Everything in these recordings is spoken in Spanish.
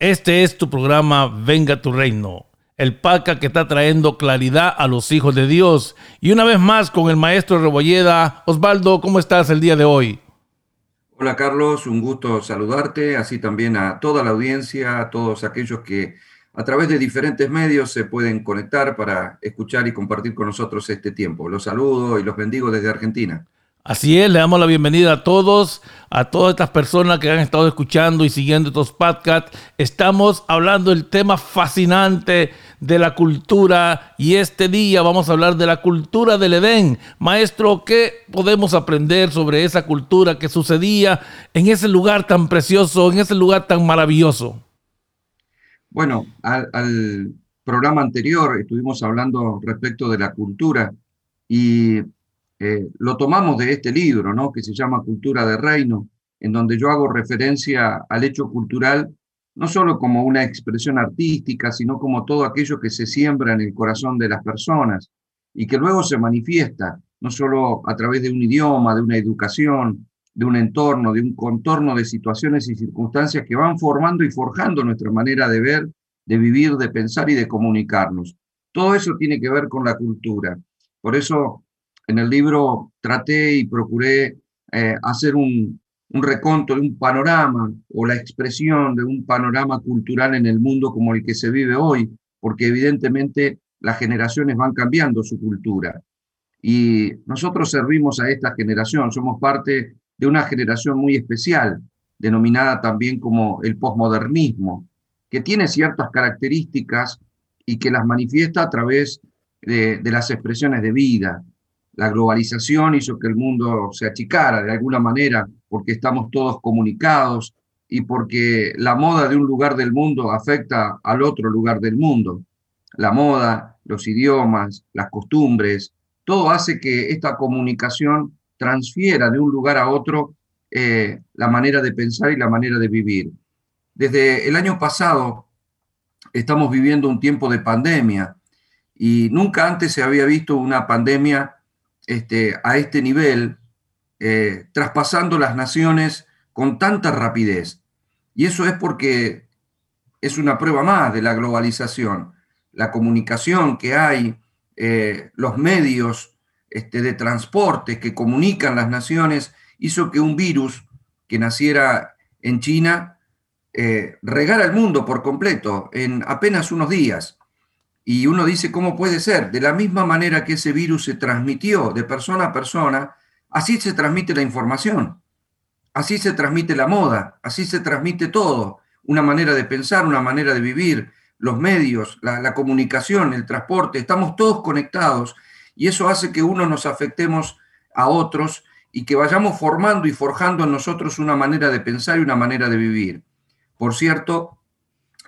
Este es tu programa Venga tu Reino, el PACA que está trayendo claridad a los hijos de Dios. Y una vez más con el maestro Rebolleda. Osvaldo, ¿cómo estás el día de hoy? Hola Carlos, un gusto saludarte, así también a toda la audiencia, a todos aquellos que a través de diferentes medios se pueden conectar para escuchar y compartir con nosotros este tiempo. Los saludo y los bendigo desde Argentina. Así es, le damos la bienvenida a todos, a todas estas personas que han estado escuchando y siguiendo estos podcasts. Estamos hablando del tema fascinante de la cultura y este día vamos a hablar de la cultura del Edén. Maestro, ¿qué podemos aprender sobre esa cultura que sucedía en ese lugar tan precioso, en ese lugar tan maravilloso? Bueno, al, al programa anterior estuvimos hablando respecto de la cultura y eh, lo tomamos de este libro, ¿no? que se llama Cultura de Reino, en donde yo hago referencia al hecho cultural no solo como una expresión artística, sino como todo aquello que se siembra en el corazón de las personas y que luego se manifiesta, no solo a través de un idioma, de una educación, de un entorno, de un contorno de situaciones y circunstancias que van formando y forjando nuestra manera de ver, de vivir, de pensar y de comunicarnos. Todo eso tiene que ver con la cultura. Por eso en el libro traté y procuré eh, hacer un, un reconto de un panorama o la expresión de un panorama cultural en el mundo como el que se vive hoy, porque evidentemente las generaciones van cambiando su cultura. Y nosotros servimos a esta generación, somos parte de una generación muy especial, denominada también como el posmodernismo, que tiene ciertas características y que las manifiesta a través de, de las expresiones de vida, la globalización hizo que el mundo se achicara de alguna manera porque estamos todos comunicados y porque la moda de un lugar del mundo afecta al otro lugar del mundo. La moda, los idiomas, las costumbres, todo hace que esta comunicación transfiera de un lugar a otro eh, la manera de pensar y la manera de vivir. Desde el año pasado estamos viviendo un tiempo de pandemia y nunca antes se había visto una pandemia este, a este nivel, eh, traspasando las naciones con tanta rapidez. Y eso es porque es una prueba más de la globalización. La comunicación que hay, eh, los medios este, de transporte que comunican las naciones, hizo que un virus que naciera en China eh, regara el mundo por completo en apenas unos días. Y uno dice, ¿cómo puede ser? De la misma manera que ese virus se transmitió de persona a persona, así se transmite la información, así se transmite la moda, así se transmite todo, una manera de pensar, una manera de vivir, los medios, la, comunicación, el transporte, estamos todos conectados y eso hace que uno nos afectemos a otros y que vayamos formando y forjando en nosotros una manera de pensar y una manera de vivir. Por cierto,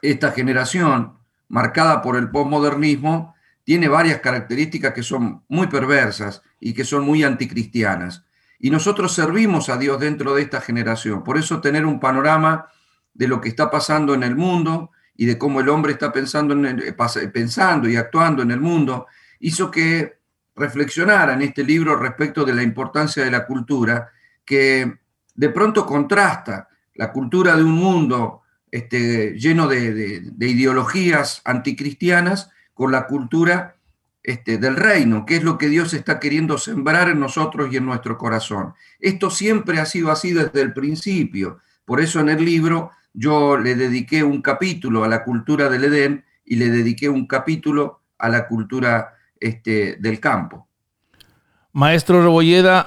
esta generación marcada por el postmodernismo, tiene varias características que son muy perversas y que son muy anticristianas. Y nosotros servimos a Dios dentro de esta generación. Por eso tener un panorama de lo que está pasando en el mundo y de cómo el hombre está pensando, en pensando y actuando en el mundo, hizo que reflexionara en este libro respecto de la importancia de la cultura, que de pronto contrasta la cultura de un mundo este, lleno de, ideologías anticristianas con la cultura este, del reino, que es lo que Dios está queriendo sembrar en nosotros y en nuestro corazón. Esto siempre ha sido así desde el principio. Por eso en el libro yo le dediqué un capítulo a la cultura del Edén y le dediqué un capítulo a la cultura este, del campo. Maestro Rebolleda,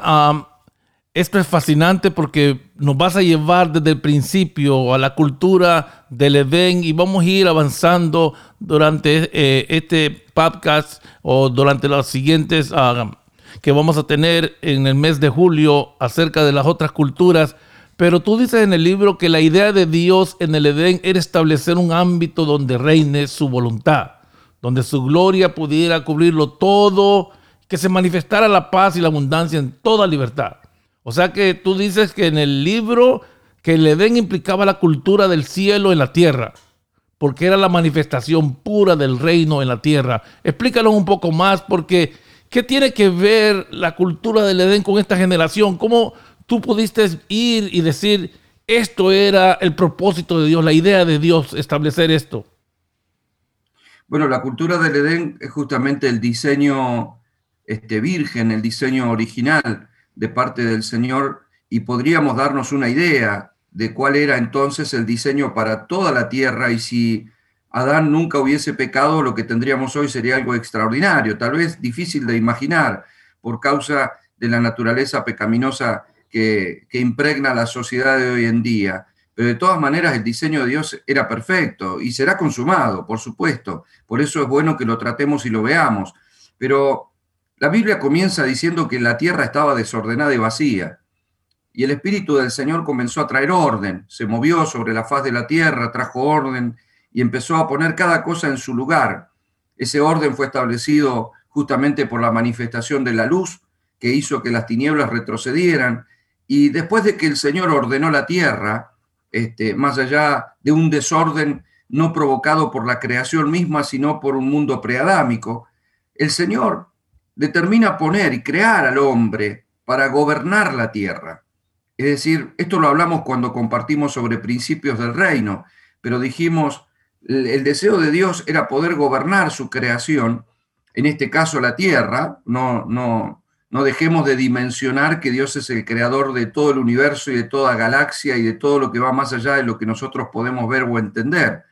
esto es fascinante porque nos vas a llevar desde el principio a la cultura del Edén y vamos a ir avanzando durante eh, este podcast o durante los siguientes ah, que vamos a tener en el mes de julio acerca de las otras culturas. Pero tú dices en el libro que la idea de Dios en el Edén era establecer un ámbito donde reine su voluntad, donde su gloria pudiera cubrirlo todo, que se manifestara la paz y la abundancia en toda libertad. O sea que tú dices que en el libro que el Edén implicaba la cultura del cielo en la tierra, porque era la manifestación pura del reino en la tierra. Explícalo un poco más, porque ¿qué tiene que ver la cultura del Edén con esta generación? ¿Cómo tú pudiste ir y decir esto era el propósito de Dios, la idea de Dios, establecer esto? Bueno, la cultura del Edén es justamente el diseño este, virgen, el diseño original de parte del Señor y podríamos darnos una idea de cuál era entonces el diseño para toda la tierra y si Adán nunca hubiese pecado, lo que tendríamos hoy sería algo extraordinario, tal vez difícil de imaginar por causa de la naturaleza pecaminosa que, que impregna la sociedad de hoy en día. Pero de todas maneras el diseño de Dios era perfecto y será consumado, por supuesto. Por eso es bueno que lo tratemos y lo veamos. Pero la Biblia comienza diciendo que la tierra estaba desordenada y vacía. Y el Espíritu del Señor comenzó a traer orden, se movió sobre la faz de la tierra, trajo orden y empezó a poner cada cosa en su lugar. Ese orden fue establecido justamente por la manifestación de la luz que hizo que las tinieblas retrocedieran. Y después de que el Señor ordenó la tierra, este, más allá de un desorden no provocado por la creación misma, sino por un mundo preadámico, el Señor determina poner y crear al hombre para gobernar la tierra. Es decir, esto lo hablamos cuando compartimos sobre principios del reino, pero dijimos, el deseo de Dios era poder gobernar su creación, en este caso la tierra, no, no, no dejemos de dimensionar que Dios es el creador de todo el universo y de toda galaxia y de todo lo que va más allá de lo que nosotros podemos ver o entender.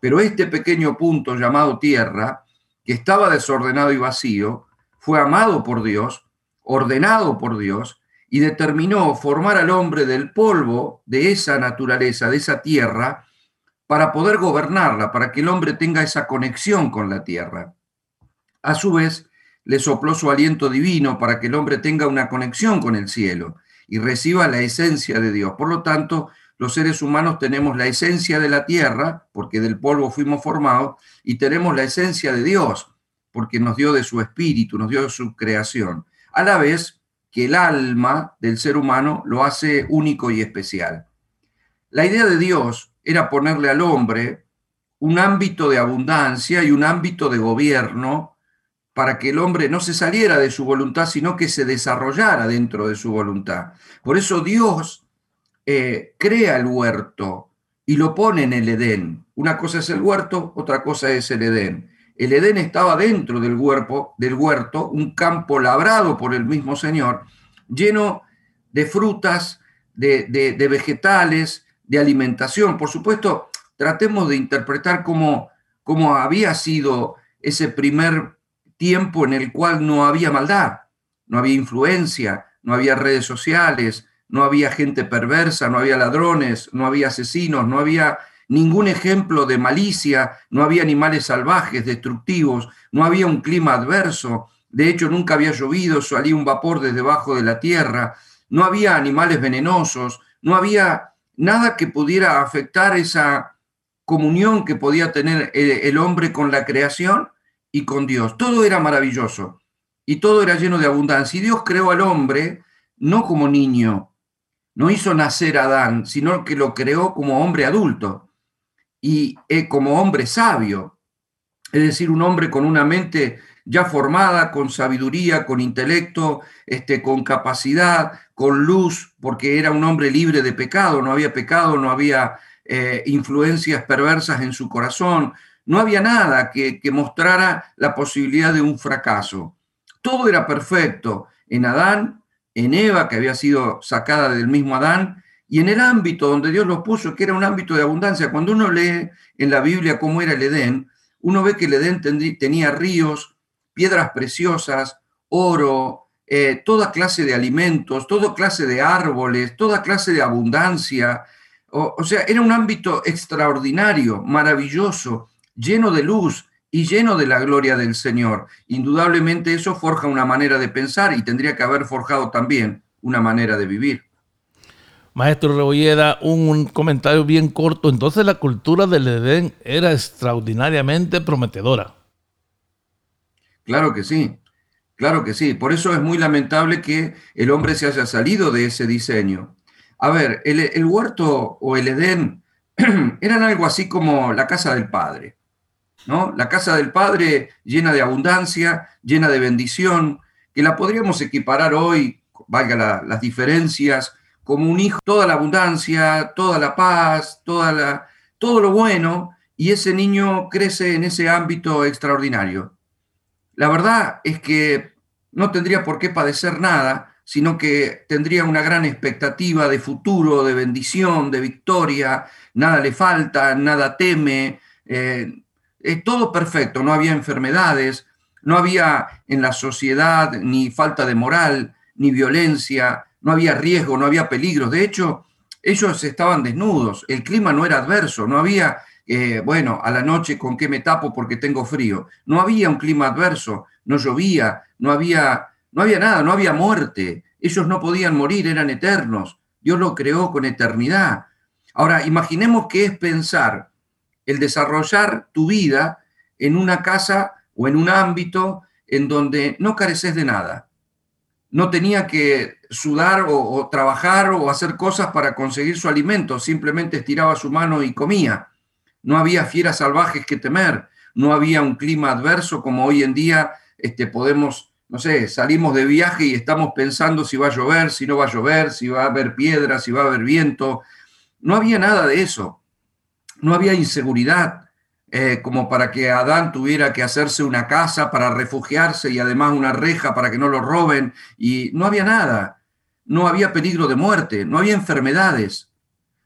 Pero este pequeño punto llamado tierra, que estaba desordenado y vacío, fue amado por Dios, ordenado por Dios, y determinó formar al hombre del polvo de esa naturaleza, de esa tierra, para poder gobernarla, para que el hombre tenga esa conexión con la tierra. A su vez, le sopló su aliento divino para que el hombre tenga una conexión con el cielo y reciba la esencia de Dios. Por lo tanto, los seres humanos tenemos la esencia de la tierra, porque del polvo fuimos formados, y tenemos la esencia de Dios, porque nos dio de su espíritu, nos dio de su creación. A la vez, que el alma del ser humano lo hace único y especial. La idea de Dios era ponerle al hombre un ámbito de abundancia y un ámbito de gobierno para que el hombre no se saliera de su voluntad, sino que se desarrollara dentro de su voluntad. Por eso Dios eh, crea el huerto y lo pone en el Edén. Una cosa es el huerto, otra cosa es el Edén. El Edén estaba dentro del, huerto, del huerto, un campo labrado por el mismo Señor, lleno de frutas, de, vegetales, de alimentación. Por supuesto, tratemos de interpretar cómo, cómo había sido ese primer tiempo en el cual no había maldad, no había influencia, no había redes sociales, no había gente perversa, no había ladrones, no había asesinos, no había ningún ejemplo de malicia, no había animales salvajes, destructivos, no había un clima adverso, de hecho nunca había llovido, salía un vapor desde debajo de la tierra, no había animales venenosos, no había nada que pudiera afectar esa comunión que podía tener el hombre con la creación y con Dios. Todo era maravilloso y todo era lleno de abundancia. Y Dios creó al hombre no como niño, no hizo nacer a Adán, sino que lo creó como hombre adulto y eh, como hombre sabio, es decir, un hombre con una mente ya formada, con sabiduría, con intelecto, este, con capacidad, con luz, porque era un hombre libre de pecado, no había pecado, no había eh, influencias perversas en su corazón, no había nada que, que mostrara la posibilidad de un fracaso. Todo era perfecto en Adán, en Eva, que había sido sacada del mismo Adán, y en el ámbito donde Dios los puso, que era un ámbito de abundancia, cuando uno lee en la Biblia cómo era el Edén, uno ve que el Edén tenía ríos, piedras preciosas, oro, eh, toda clase de alimentos, toda clase de árboles, toda clase de abundancia. O, o sea, era un ámbito extraordinario, maravilloso, lleno de luz y lleno de la gloria del Señor. Indudablemente eso forja una manera de pensar y tendría que haber forjado también una manera de vivir. Maestro Rebolleda, un, comentario bien corto. Entonces la cultura del Edén era extraordinariamente prometedora. Claro que sí, claro que sí. Por eso es muy lamentable que el hombre se haya salido de ese diseño. A ver, el, el huerto o el Edén eran algo así como la casa del Padre. ¿no? La casa del Padre llena de abundancia, llena de bendición, que la podríamos equiparar hoy, valga las diferencias, como un hijo toda la abundancia, toda la paz, toda la, todo lo bueno, y ese niño crece en ese ámbito extraordinario. La verdad es que no tendría por qué padecer nada, sino que tendría una gran expectativa de futuro, de bendición, de victoria, nada le falta, nada teme, eh, es todo perfecto, no había enfermedades, no había en la sociedad ni falta de moral, ni violencia, no había riesgo, no había peligros. De hecho, ellos estaban desnudos, el clima no era adverso, no había, eh, bueno, a la noche con qué me tapo porque tengo frío. No había un clima adverso, no llovía, no había, no había nada, no había muerte. Ellos no podían morir, eran eternos. Dios lo creó con eternidad. Ahora, imaginemos qué es pensar el desarrollar tu vida en una casa o en un ámbito en donde no careces de nada no tenía que sudar o, trabajar o hacer cosas para conseguir su alimento, simplemente estiraba su mano y comía. No había fieras salvajes que temer, no había un clima adverso como hoy en día este, podemos, no sé, salimos de viaje y estamos pensando si va a llover, si no va a llover, si va a haber piedras, si va a haber viento. No había nada de eso. No había inseguridad, eh, como para que Adán tuviera que hacerse una casa para refugiarse y además una reja para que no lo roben. Y no había nada. No había peligro de muerte, no había enfermedades,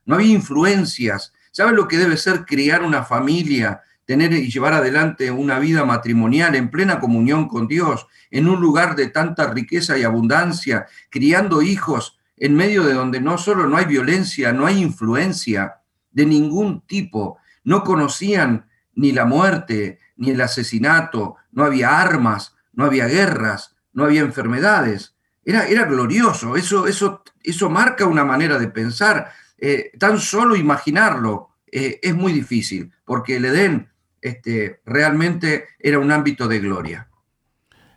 no había influencias. ¿Sabes lo que debe ser criar una familia, tener y llevar adelante una vida matrimonial en plena comunión con Dios, en un lugar de tanta riqueza y abundancia, criando hijos en medio de donde no solo no hay violencia, no hay influencia de ningún tipo, no conocían ni la muerte, ni el asesinato, no había armas, no había guerras, no había enfermedades. Era, era glorioso, eso, eso, eso marca una manera de pensar. Eh, tan solo imaginarlo eh, es muy difícil, porque el Edén este, realmente era un ámbito de gloria.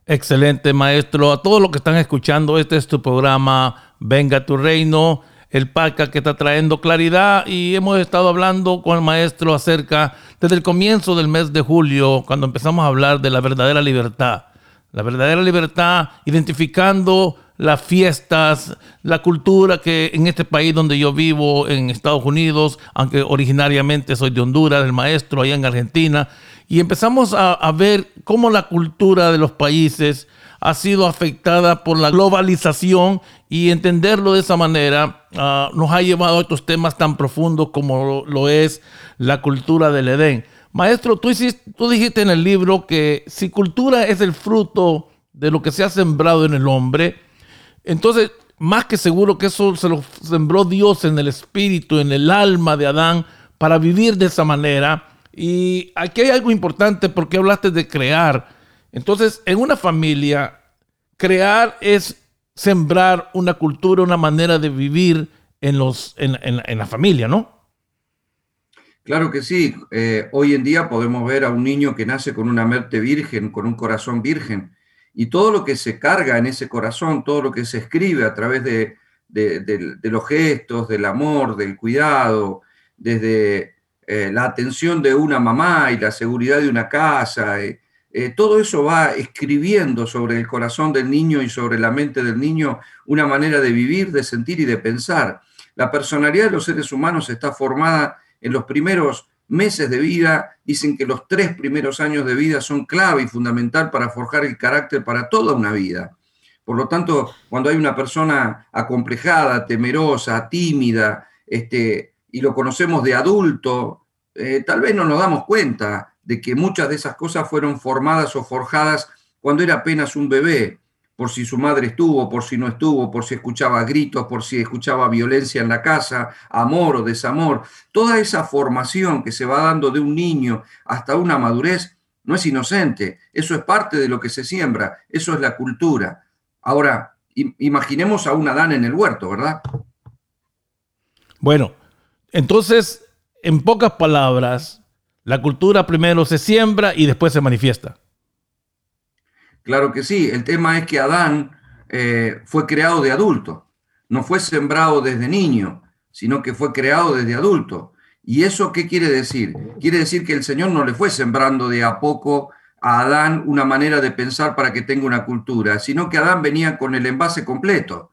Excelente, maestro. A todos los que están escuchando, este es tu programa, Venga tu Reino el PACA que está trayendo claridad y hemos estado hablando con el maestro acerca, desde el comienzo del mes de julio, cuando empezamos a hablar de la verdadera libertad. La verdadera libertad, identificando las fiestas, la cultura que en este país donde yo vivo, en Estados Unidos, aunque originariamente soy de Honduras, el maestro allá en Argentina, y empezamos a, a ver cómo la cultura de los países ha sido afectada por la globalización y entenderlo de esa manera ah, nos ha llevado a estos temas tan profundos como lo, es la cultura del Edén. Maestro, tú, dijiste en el libro que si cultura es el fruto de lo que se ha sembrado en el hombre, entonces más que seguro que eso se lo sembró Dios en el espíritu, en el alma de Adán, para vivir de esa manera. Y aquí hay algo importante porque hablaste de crear. Entonces, en una familia, crear es sembrar una cultura, una manera de vivir en, los, en, la familia, ¿no? Claro que sí. Eh, hoy en día podemos ver a un niño que nace con una mente virgen, con un corazón virgen, y todo lo que se carga en ese corazón, todo lo que se escribe a través de, los gestos, del amor, del cuidado, desde eh, la atención de una mamá y la seguridad de una casa, eh, todo eso va escribiendo sobre el corazón del niño y sobre la mente del niño una manera de vivir, de sentir y de pensar. La personalidad de los seres humanos está formada en los primeros meses de vida. Dicen que los tres primeros años de vida son clave y fundamental para forjar el carácter para toda una vida. Por lo tanto, cuando hay una persona acomplejada, temerosa, tímida, este, y lo conocemos de adulto, eh, tal vez no nos damos cuenta de que muchas de esas cosas fueron formadas o forjadas cuando era apenas un bebé, por si su madre estuvo, por si no estuvo, por si escuchaba gritos, por si escuchaba violencia en la casa, amor o desamor. Toda esa formación que se va dando de un niño hasta una madurez no es inocente, eso es parte de lo que se siembra, eso es la cultura. Ahora, imaginemos a un Adán en el huerto, ¿verdad? Bueno, entonces, en pocas palabras, la cultura primero se siembra y después se manifiesta. Claro que sí. El tema es que Adán eh, fue creado de adulto. No fue sembrado desde niño, sino que fue creado desde adulto. ¿Y eso qué quiere decir? Quiere decir que el Señor no le fue sembrando de a poco a Adán una manera de pensar para que tenga una cultura, sino que Adán venía con el envase completo.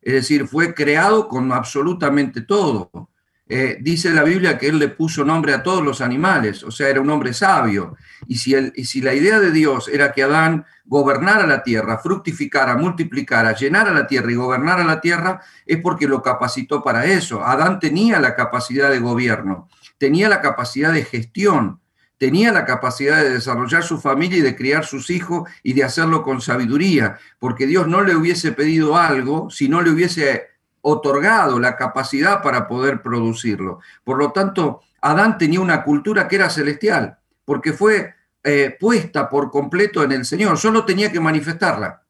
es decir, fue creado con absolutamente todo. Eh, dice la Biblia que él le puso nombre a todos los animales, o sea, era un hombre sabio. Y si, y si la idea de Dios era que Adán gobernara la tierra, fructificara, multiplicara, llenara la tierra y gobernara la tierra, es porque lo capacitó para eso. Adán tenía la capacidad de gobierno, tenía la capacidad de gestión, tenía la capacidad de desarrollar su familia y de criar sus hijos y de hacerlo con sabiduría, porque Dios no le hubiese pedido algo si no le hubiese otorgado la capacidad para poder producirlo. Por lo tanto, Adán tenía una cultura que era celestial, porque fue eh, puesta por completo en el Señor, solo tenía que manifestarla.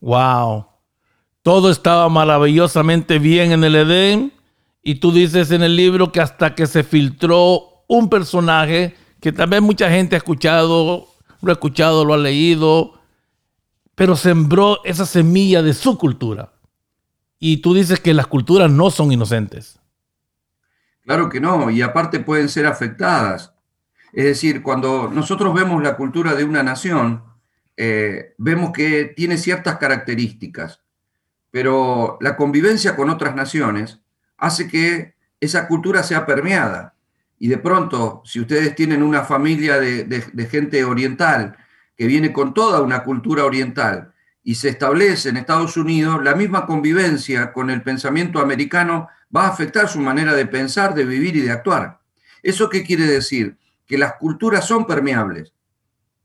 Wow. Todo estaba maravillosamente bien en el Edén y tú dices en el libro que hasta que se filtró un personaje que también mucha gente ha escuchado, lo ha escuchado, lo ha leído, pero sembró esa semilla de su cultura. Y tú dices que las culturas no son inocentes. Claro que no, y aparte pueden ser afectadas. Es decir, cuando nosotros vemos la cultura de una nación, eh, vemos que tiene ciertas características, pero la convivencia con otras naciones hace que esa cultura sea permeada y de pronto, si ustedes tienen una familia de, gente oriental que viene con toda una cultura oriental y se establece en Estados Unidos, la misma convivencia con el pensamiento americano va a afectar su manera de pensar, de vivir y de actuar. ¿Eso qué quiere decir? Que las culturas son permeables,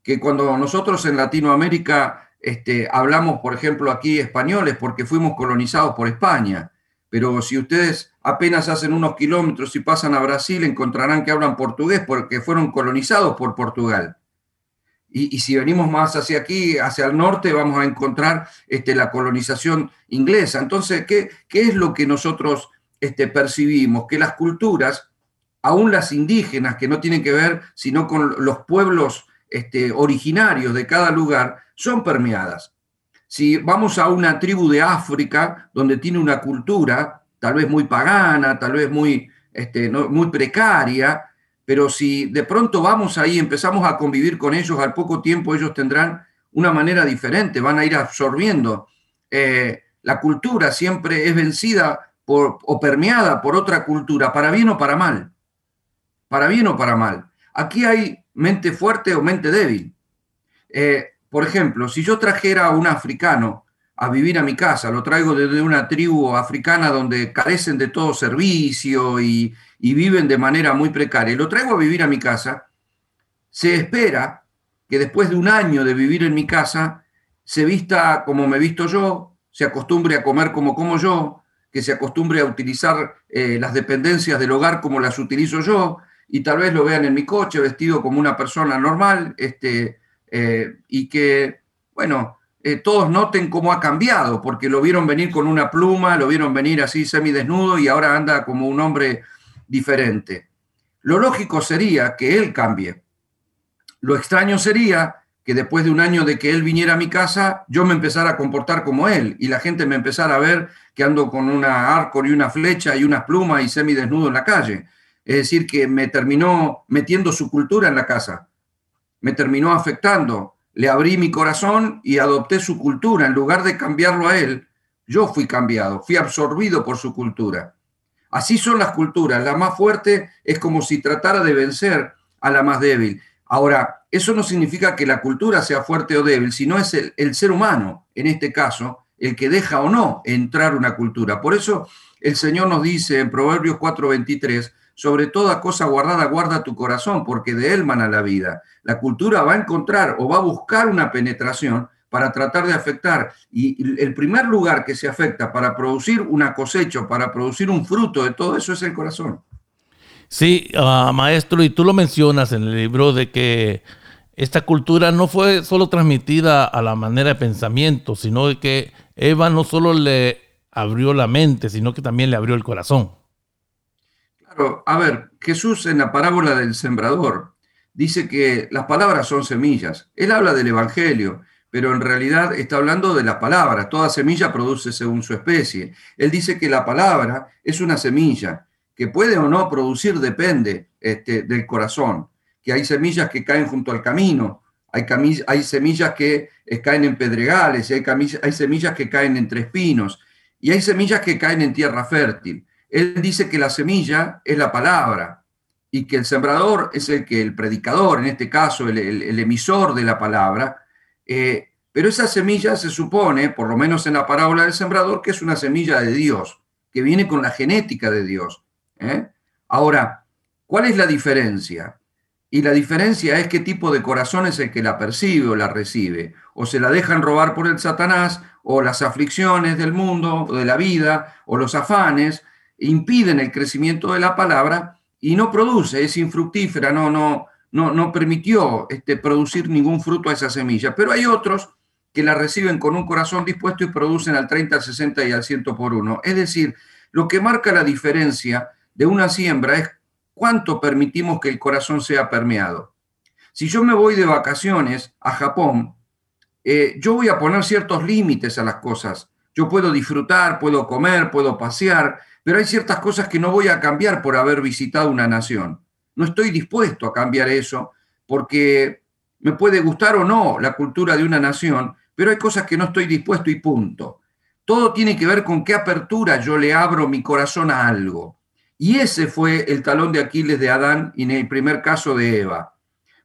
que cuando nosotros en Latinoamérica este, hablamos, por ejemplo, aquí españoles porque fuimos colonizados por España, pero si ustedes apenas hacen unos kilómetros y pasan a Brasil, encontrarán que hablan portugués porque fueron colonizados por Portugal. Y, si venimos más hacia aquí, hacia el norte, vamos a encontrar este, la colonización inglesa. Entonces, ¿qué, qué es lo que nosotros este, percibimos? Que las culturas, aún las indígenas, que no tienen que ver sino con los pueblos este, originarios de cada lugar, son permeadas. Si vamos a una tribu de África donde tiene una cultura, tal vez muy pagana, tal vez muy, este, muy precaria, pero si de pronto vamos ahí, empezamos a convivir con ellos, al poco tiempo ellos tendrán una manera diferente, van a ir absorbiendo. Eh, la cultura siempre es vencida por, o permeada por otra cultura, para bien o para mal. Para bien o para mal. Aquí hay mente fuerte o mente débil. Eh, por ejemplo, si yo trajera a un africano a vivir a mi casa, lo traigo desde una tribu africana donde carecen de todo servicio y, viven de manera muy precaria, lo traigo a vivir a mi casa, se espera que después de un año de vivir en mi casa, se vista como me visto yo, se acostumbre a comer como como yo, que se acostumbre a utilizar eh, las dependencias del hogar como las utilizo yo, y tal vez lo vean en mi coche vestido como una persona normal, este, eh, y que, bueno, eh, todos noten cómo ha cambiado, porque lo vieron venir con una pluma, lo vieron venir así semidesnudo y ahora anda como un hombre diferente. Lo lógico sería que él cambie. Lo extraño sería que después de un año de que él viniera a mi casa, yo me empezara a comportar como él y la gente me empezara a ver que ando con una arco y una flecha y unas plumas y semidesnudo en la calle. Es decir, que me terminó metiendo su cultura en la casa me terminó afectando. Le abrí mi corazón y adopté su cultura. En lugar de cambiarlo a él, yo fui cambiado, fui absorbido por su cultura. Así son las culturas. La más fuerte es como si tratara de vencer a la más débil. Ahora, eso no significa que la cultura sea fuerte o débil, sino es el, ser humano, en este caso, el que deja o no entrar una cultura. Por eso el Señor nos dice en Proverbios 4:23, sobre toda cosa guardada, guarda tu corazón, porque de él mana la vida. La cultura va a encontrar o va a buscar una penetración para tratar de afectar. Y el primer lugar que se afecta para producir una cosecha, para producir un fruto de todo eso es el corazón. Sí, ah, maestro, y tú lo mencionas en el libro de que esta cultura no fue solo transmitida a la manera de pensamiento, sino que Eva no solo le abrió la mente, sino que también le abrió el corazón a ver, Jesús en la parábola del sembrador dice que las palabras son semillas. Él habla del Evangelio, pero en realidad está hablando de la palabra. Toda semilla produce según su especie. Él dice que la palabra es una semilla, que puede o no producir depende este, del corazón, que hay semillas que caen junto al camino, hay, semillas que eh, caen en pedregales, hay, hay semillas que caen entre espinos y hay semillas que caen en tierra fértil. Él dice que la semilla es la palabra y que el sembrador es el que el predicador, en este caso el, emisor de la palabra, eh, pero esa semilla se supone, por lo menos en la parábola del sembrador, que es una semilla de Dios, que viene con la genética de Dios. ¿eh? Ahora, ¿cuál es la diferencia? Y la diferencia es qué tipo de corazón es el que la percibe o la recibe. O se la dejan robar por el Satanás, o las aflicciones del mundo, o de la vida, o los afanes, impiden el crecimiento de la palabra y no produce, es infructífera, no, no, no, no permitió este, producir ningún fruto a esa semilla. Pero hay otros que la reciben con un corazón dispuesto y producen al 30, al 60 y al 100 por uno. Es decir, lo que marca la diferencia de una siembra es cuánto permitimos que el corazón sea permeado. Si yo me voy de vacaciones a Japón, eh, yo voy a poner ciertos límites a las cosas. Yo puedo disfrutar, puedo comer, puedo pasear, pero hay ciertas cosas que no voy a cambiar por haber visitado una nación. No estoy dispuesto a cambiar eso porque me puede gustar o no la cultura de una nación, pero hay cosas que no estoy dispuesto y punto. Todo tiene que ver con qué apertura yo le abro mi corazón a algo. Y ese fue el talón de Aquiles de Adán y en el primer caso de Eva.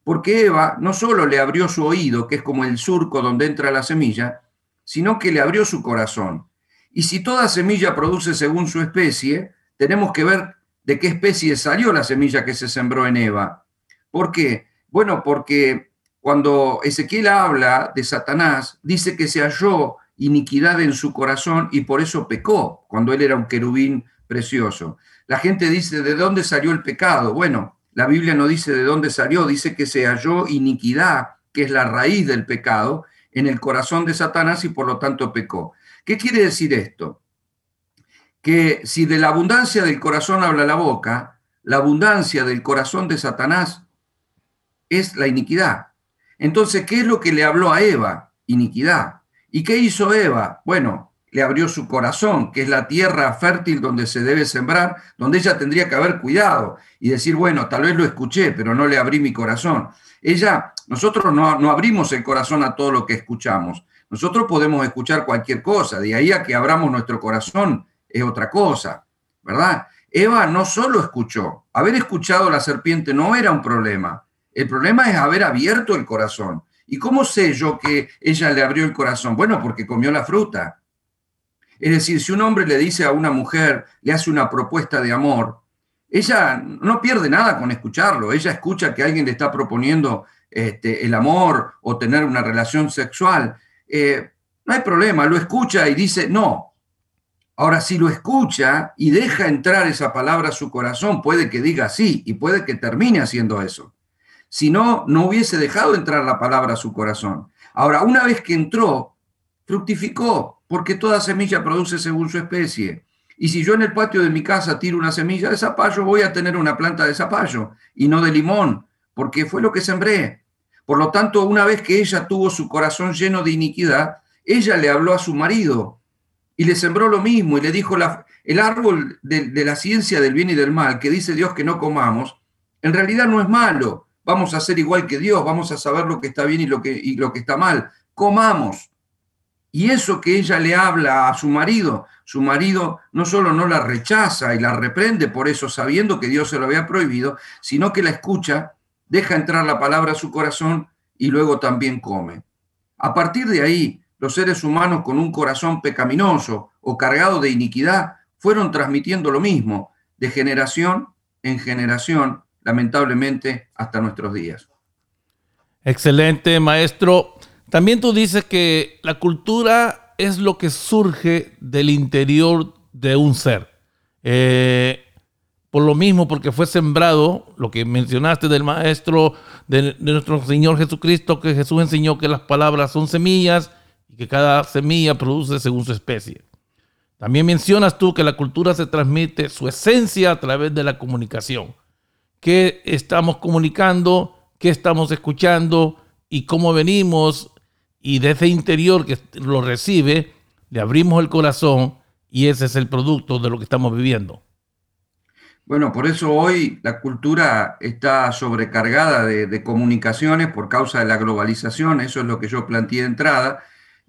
Porque Eva no solo le abrió su oído, que es como el surco donde entra la semilla, sino que le abrió su corazón. Y si toda semilla produce según su especie, tenemos que ver de qué especie salió la semilla que se sembró en Eva. ¿Por qué? Bueno, porque cuando Ezequiel habla de Satanás, dice que se halló iniquidad en su corazón y por eso pecó, cuando él era un querubín precioso. La gente dice, ¿de dónde salió el pecado? Bueno, la Biblia no dice de dónde salió, dice que se halló iniquidad, que es la raíz del pecado, en el corazón de Satanás y por lo tanto pecó. ¿Qué quiere decir esto? Que si de la abundancia del corazón habla la boca, la abundancia del corazón de Satanás es la iniquidad. Entonces, ¿qué es lo que le habló a Eva? Iniquidad. ¿Y qué hizo Eva? Bueno, le abrió su corazón, que es la tierra fértil donde se debe sembrar, donde ella tendría que haber cuidado y decir, bueno, tal vez lo escuché, pero no le abrí mi corazón. Ella, nosotros no, no abrimos el corazón a todo lo que escuchamos. Nosotros podemos escuchar cualquier cosa, de ahí a que abramos nuestro corazón es otra cosa, ¿verdad? Eva no solo escuchó, haber escuchado a la serpiente no era un problema, el problema es haber abierto el corazón. ¿Y cómo sé yo que ella le abrió el corazón? Bueno, porque comió la fruta. Es decir, si un hombre le dice a una mujer, le hace una propuesta de amor, ella no pierde nada con escucharlo. Ella escucha que alguien le está proponiendo este, el amor o tener una relación sexual. Eh, no hay problema, lo escucha y dice no. Ahora, si lo escucha y deja entrar esa palabra a su corazón, puede que diga sí y puede que termine haciendo eso. Si no, no hubiese dejado entrar la palabra a su corazón. Ahora, una vez que entró, fructificó, porque toda semilla produce según su especie. Y si yo en el patio de mi casa tiro una semilla de zapallo, voy a tener una planta de zapallo y no de limón, porque fue lo que sembré. Por lo tanto, una vez que ella tuvo su corazón lleno de iniquidad, ella le habló a su marido y le sembró lo mismo y le dijo, la, el árbol de, la ciencia del bien y del mal, que dice Dios que no comamos, en realidad no es malo. Vamos a ser igual que Dios, vamos a saber lo que está bien y lo que, y lo que está mal. Comamos. Y eso que ella le habla a su marido, su marido no solo no la rechaza y la reprende por eso, sabiendo que Dios se lo había prohibido, sino que la escucha, deja entrar la palabra a su corazón y luego también come. A partir de ahí, los seres humanos con un corazón pecaminoso o cargado de iniquidad fueron transmitiendo lo mismo de generación en generación, lamentablemente, hasta nuestros días. Excelente, maestro. También tú dices que la cultura es lo que surge del interior de un ser. Eh, por lo mismo, porque fue sembrado, lo que mencionaste del maestro, de, nuestro Señor Jesucristo, que Jesús enseñó que las palabras son semillas y que cada semilla produce según su especie. También mencionas tú que la cultura se transmite su esencia a través de la comunicación. ¿Qué estamos comunicando? ¿Qué estamos escuchando? ¿Y cómo venimos y de ese interior que lo recibe, le abrimos el corazón y ese es el producto de lo que estamos viviendo. Bueno, por eso hoy la cultura está sobrecargada de, comunicaciones por causa de la globalización, eso es lo que yo planteé de entrada,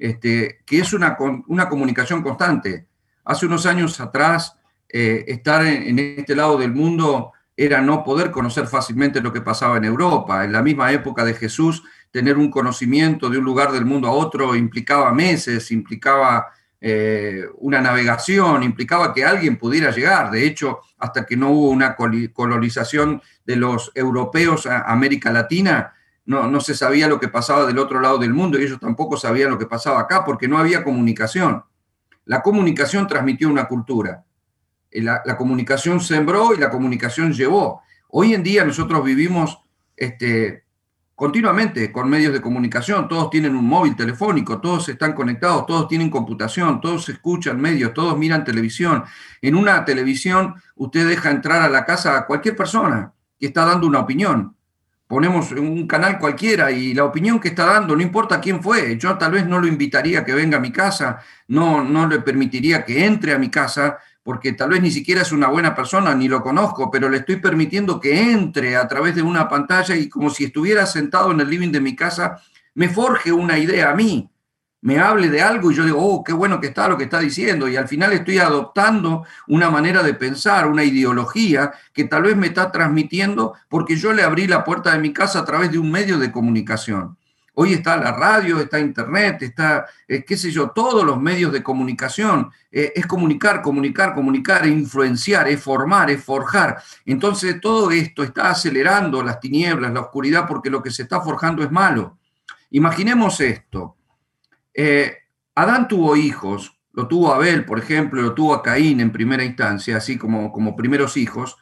este, que es una, una comunicación constante. Hace unos años atrás, eh, estar en, este lado del mundo era no poder conocer fácilmente lo que pasaba en Europa. En la misma época de Jesús, tener un conocimiento de un lugar del mundo a otro implicaba meses, implicaba eh, una navegación, implicaba que alguien pudiera llegar. De hecho, hasta que no hubo una colonización de los europeos a América Latina, no, no, se sabía lo que pasaba del otro lado del mundo y ellos tampoco sabían lo que pasaba acá porque no había comunicación. La comunicación transmitió una cultura. La, la comunicación sembró y la comunicación llevó. Hoy en día nosotros vivimos este, continuamente con medios de comunicación, todos tienen un móvil telefónico, todos están conectados, todos tienen computación, todos escuchan medios, todos miran televisión. En una televisión usted deja entrar a la casa a cualquier persona que está dando una opinión. Ponemos un canal cualquiera y la opinión que está dando, no importa quién fue, yo tal vez no lo invitaría a que venga a mi casa, no, no le permitiría que entre a mi casa, porque tal vez ni siquiera es una buena persona, ni lo conozco, pero le estoy permitiendo que entre a través de una pantalla y como si estuviera sentado en el living de mi casa, me forje una idea a mí, me hable de algo y yo digo, oh, qué bueno que está lo que está diciendo, y al final estoy adoptando una manera de pensar, una ideología que tal vez me está transmitiendo porque yo le abrí la puerta de mi casa a través de un medio de comunicación. Hoy está la radio, está internet, está, eh, qué sé yo, todos los medios de comunicación. Eh, es comunicar, comunicar, comunicar, influenciar, es formar, es forjar. Entonces todo esto está acelerando las tinieblas, la oscuridad, porque lo que se está forjando es malo. Imaginemos esto. Eh, Adán tuvo hijos, lo tuvo Abel, por ejemplo, lo tuvo a Caín en primera instancia, así como, como primeros hijos,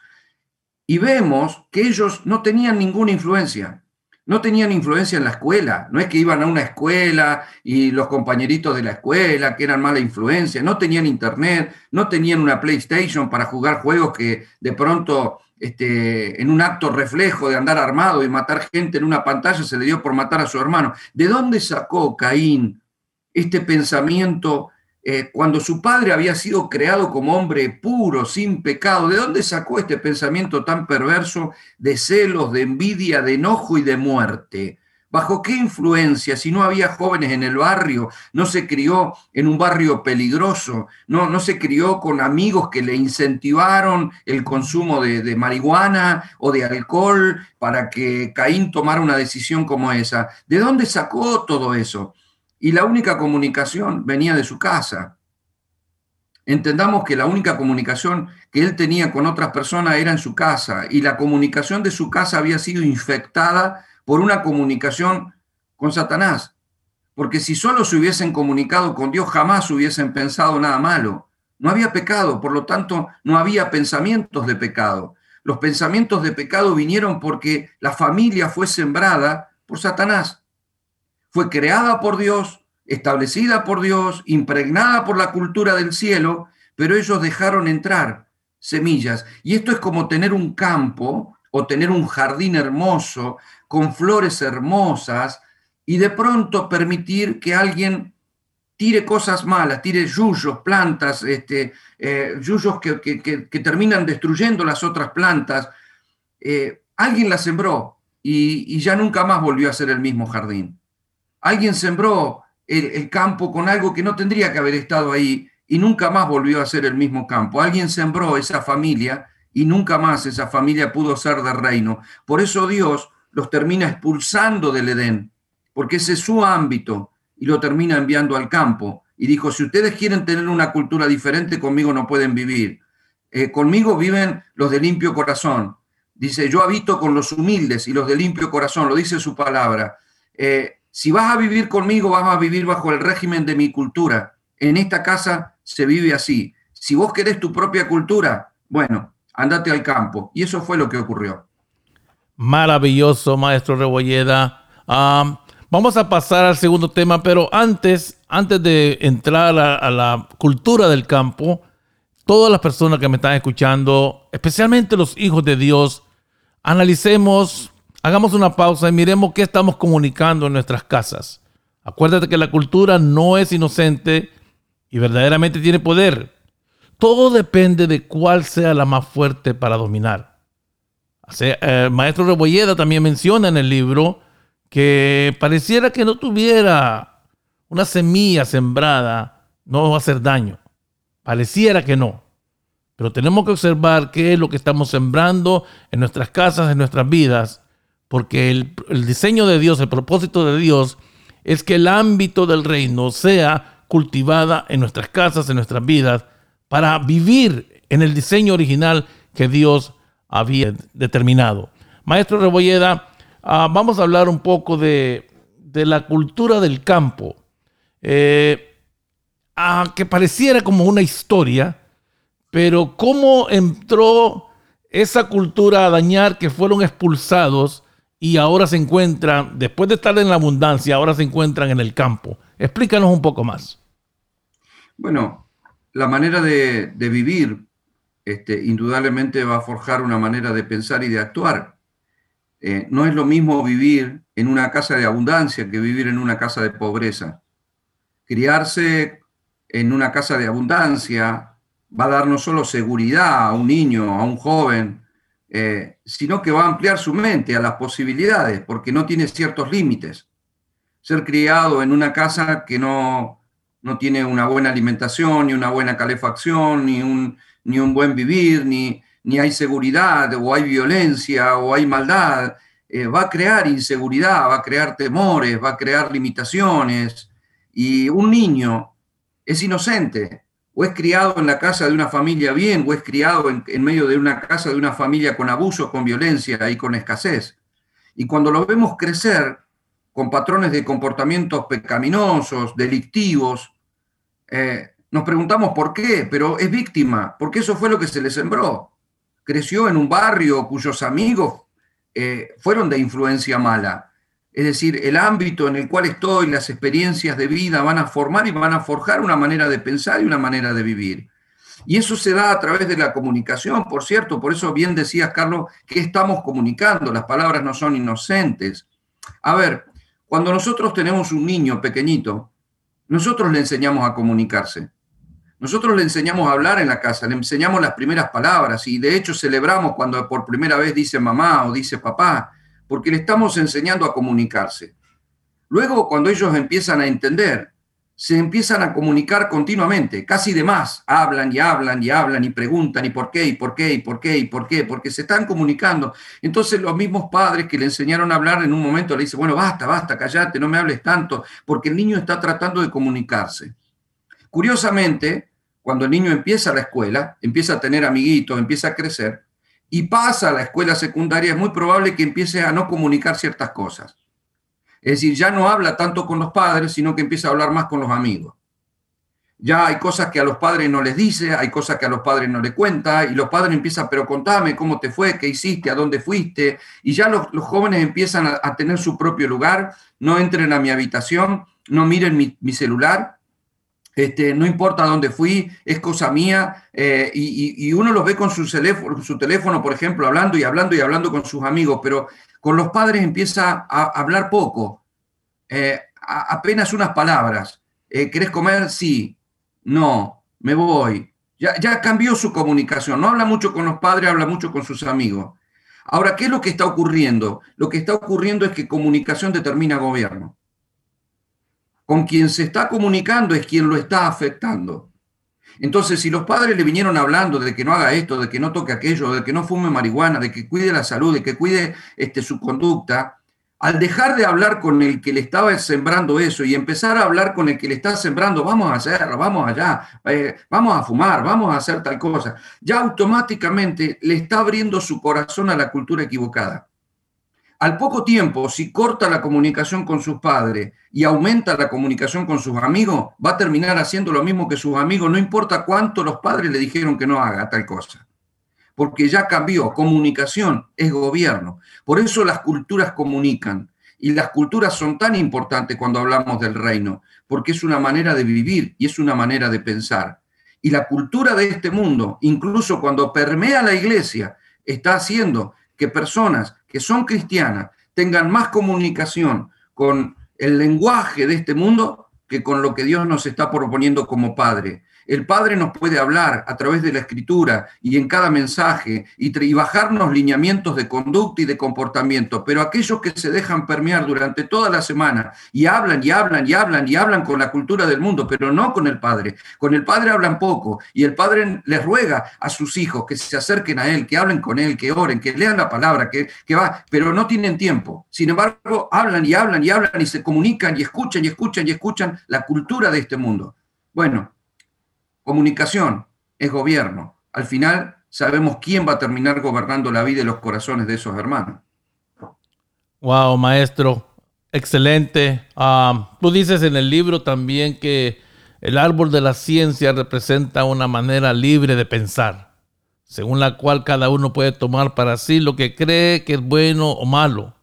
y vemos que ellos no tenían ninguna influencia no tenían influencia en la escuela. No es que iban a una escuela y los compañeritos de la escuela, que eran mala influencia, no tenían internet, no tenían una PlayStation para jugar juegos que de pronto este, en un acto reflejo de andar armado y matar gente en una pantalla se le dio por matar a su hermano. ¿De dónde sacó Caín este pensamiento eh, cuando su padre había sido creado como hombre puro, sin pecado, ¿de dónde sacó este pensamiento tan perverso de celos, de envidia, de enojo y de muerte? ¿Bajo qué influencia? Si no había jóvenes en el barrio, no se crió en un barrio peligroso, no, no se crió con amigos que le incentivaron el consumo de, de marihuana o de alcohol para que Caín tomara una decisión como esa. ¿De dónde sacó todo eso? Y la única comunicación venía de su casa. Entendamos que la única comunicación que él tenía con otras personas era en su casa y la comunicación de su casa había sido infectada por una comunicación con Satanás. Porque si solo se hubiesen comunicado con Dios, jamás hubiesen pensado nada malo. No había pecado, por lo tanto, no había pensamientos de pecado. Los pensamientos de pecado vinieron porque la familia fue sembrada por Satanás fue creada por Dios, establecida por Dios, impregnada por la cultura del cielo, pero ellos dejaron entrar semillas. Y esto es como tener un campo o tener un jardín hermoso con flores hermosas y de pronto permitir que alguien tire cosas malas, tire yuyos, plantas, este, eh, yuyos que, terminan destruyendo las otras plantas. Eh, alguien la sembró y ya nunca más volvió a ser el mismo jardín. Alguien sembró el, campo con algo que no tendría que haber estado ahí y nunca más volvió a ser el mismo campo. Alguien sembró esa familia y nunca más esa familia pudo ser de reino. Por eso Dios los termina expulsando del Edén, porque ese es su ámbito y lo termina enviando al campo. Y dijo, si ustedes quieren tener una cultura diferente, conmigo no pueden vivir. Eh, conmigo viven los de limpio corazón. Dice, yo habito con los humildes y los de limpio corazón, lo dice su palabra. Eh, si vas a vivir conmigo, vas a vivir bajo el régimen de mi cultura. En esta casa se vive así. Si vos querés tu propia cultura, bueno, andate al campo. Y eso fue lo que ocurrió. Maravilloso, maestro Rebolleda. vamos a pasar al segundo tema, pero antes, antes de entrar a la cultura del campo, todas las personas que me están escuchando, especialmente los hijos de Dios, analicemos Hagamos una pausa y miremos qué estamos comunicando en nuestras casas. Acuérdate que la cultura no es inocente y verdaderamente tiene poder. todo depende de cuál sea la más fuerte para dominar. el eh, maestro Rebolleda también menciona en el libro que pareciera que no tuviera una semilla sembrada, no va a hacer daño. Pareciera que no. Pero tenemos que observar qué es lo que estamos sembrando en nuestras casas, en nuestras vidas, porque el, diseño de Dios, el propósito de Dios, es que el ámbito del reino sea cultivada en nuestras casas, en nuestras vidas, para vivir en el diseño original que Dios había determinado. Maestro Rebolleda, ah, vamos a hablar un poco de, la cultura del campo, eh, que pareciera como una historia, pero cómo entró esa cultura a dañar que fueron expulsados y ahora se encuentran, después de estar en la abundancia, ahora se encuentran en el campo. Explícanos un poco más. Bueno, la manera de, vivir este, indudablemente va a forjar una manera de pensar y de actuar. Eh, no es lo mismo vivir en una casa de abundancia que vivir en una casa de pobreza. Criarse en una casa de abundancia va a dar no solo seguridad a un niño, a un joven, eh, sino que va a ampliar su mente a las posibilidades, porque no tiene ciertos límites. Ser criado en una casa que no, no tiene una buena alimentación, ni una buena calefacción, ni un, ni un buen vivir, ni, ni hay seguridad, o hay violencia, o hay maldad, eh, va a crear inseguridad, va a crear temores, va a crear limitaciones. Y un niño es inocente, o es criado en la casa de una familia bien, o es criado en, medio de una casa de una familia con abuso, con violencia y con escasez. Y cuando lo vemos crecer, con patrones de comportamientos pecaminosos, delictivos, eh, nos preguntamos por qué, pero es víctima, porque eso fue lo que se le sembró. Creció en un barrio cuyos amigos eh, fueron de influencia mala. Es decir, el ámbito en el cual estoy, las experiencias de vida van a formar y van a forjar una manera de pensar y una manera de vivir. Y eso se da a través de la comunicación, por cierto, por eso bien decías, Carlos, que estamos comunicando, las palabras no son inocentes. A ver, cuando nosotros tenemos un niño pequeñito, nosotros le enseñamos a comunicarse. Nosotros le enseñamos a hablar en la casa, le enseñamos las primeras palabras y de hecho celebramos cuando por primera vez dice mamá o dice papá, porque le estamos enseñando a comunicarse. Luego, cuando ellos empiezan a entender, se empiezan a comunicar continuamente, casi de más. Hablan y hablan y hablan y preguntan y por qué, y por qué, y por qué, y por qué, porque se están comunicando. Entonces los mismos padres que le enseñaron a hablar en un momento le dicen, bueno, basta, basta, callate, no me hables tanto, porque el niño está tratando de comunicarse. Curiosamente, cuando el niño empieza la escuela, empieza a tener amiguitos, empieza a crecer, y pasa a la escuela secundaria, es muy probable que empiece a no comunicar ciertas cosas. Es decir, ya no habla tanto con los padres, sino que empieza a hablar más con los amigos. Ya hay cosas que a los padres no les dice, hay cosas que a los padres no le cuenta, y los padres empiezan, pero contame cómo te fue, qué hiciste, a dónde fuiste, y ya los, jóvenes empiezan a, tener su propio lugar, no entren a mi habitación, no miren mi, celular, este, no importa dónde fui, es cosa mía, eh, y, uno los ve con su teléfono, su teléfono, por ejemplo, hablando y hablando y hablando con sus amigos, pero con los padres empieza a hablar poco, eh, apenas unas palabras. Eh, ¿Querés comer? Sí. No, me voy. Ya, ya cambió su comunicación. No habla mucho con los padres, habla mucho con sus amigos. Ahora, ¿qué es lo que está ocurriendo? Lo que está ocurriendo es que comunicación determina gobierno. Con quien se está comunicando es quien lo está afectando. Entonces, si los padres le vinieron hablando de que no haga esto, de que no toque aquello, de que no fume marihuana, de que cuide la salud, de que cuide este, su conducta, al dejar de hablar con el que le estaba sembrando eso y empezar a hablar con el que le está sembrando, vamos a hacerlo, vamos allá, eh, vamos a fumar, vamos a hacer tal cosa, ya automáticamente le está abriendo su corazón a la cultura equivocada. Al poco tiempo, si corta la comunicación con sus padres y aumenta la comunicación con sus amigos, va a terminar haciendo lo mismo que sus amigos, no importa cuánto los padres le dijeron que no haga tal cosa. Porque ya cambió, comunicación es gobierno. Por eso las culturas comunican. Y las culturas son tan importantes cuando hablamos del reino, porque es una manera de vivir y es una manera de pensar. Y la cultura de este mundo, incluso cuando permea la iglesia, está haciendo que personas que son cristianas tengan más comunicación con el lenguaje de este mundo que con lo que Dios nos está proponiendo como Padre. El Padre nos puede hablar a través de la escritura y en cada mensaje y, bajarnos lineamientos de conducta y de comportamiento, pero aquellos que se dejan permear durante toda la semana y hablan y hablan y hablan y hablan con la cultura del mundo, pero no con el Padre. Con el Padre hablan poco y el Padre les ruega a sus hijos que se acerquen a Él, que hablen con Él, que oren, que lean la palabra, que, que va, pero no tienen tiempo. Sin embargo, hablan y hablan y hablan y se comunican y escuchan y escuchan y escuchan la cultura de este mundo. Bueno, Comunicación es gobierno. Al final sabemos quién va a terminar gobernando la vida y los corazones de esos hermanos. Wow, maestro, excelente. Ah, tú dices en el libro también que el árbol de la ciencia representa una manera libre de pensar, según la cual cada uno puede tomar para sí lo que cree que es bueno o malo.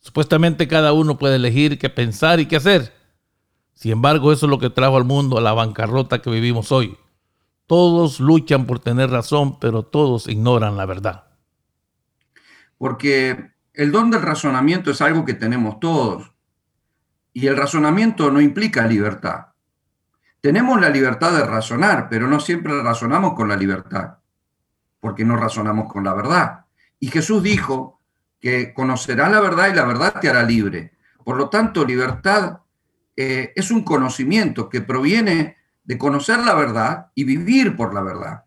Supuestamente cada uno puede elegir qué pensar y qué hacer. Sin embargo, eso es lo que trajo al mundo a la bancarrota que vivimos hoy. Todos luchan por tener razón, pero todos ignoran la verdad. Porque el don del razonamiento es algo que tenemos todos. Y el razonamiento no implica libertad. Tenemos la libertad de razonar, pero no siempre razonamos con la libertad, porque no razonamos con la verdad. Y Jesús dijo que conocerá la verdad y la verdad te hará libre. Por lo tanto, libertad eh, es un conocimiento que proviene de conocer la verdad y vivir por la verdad.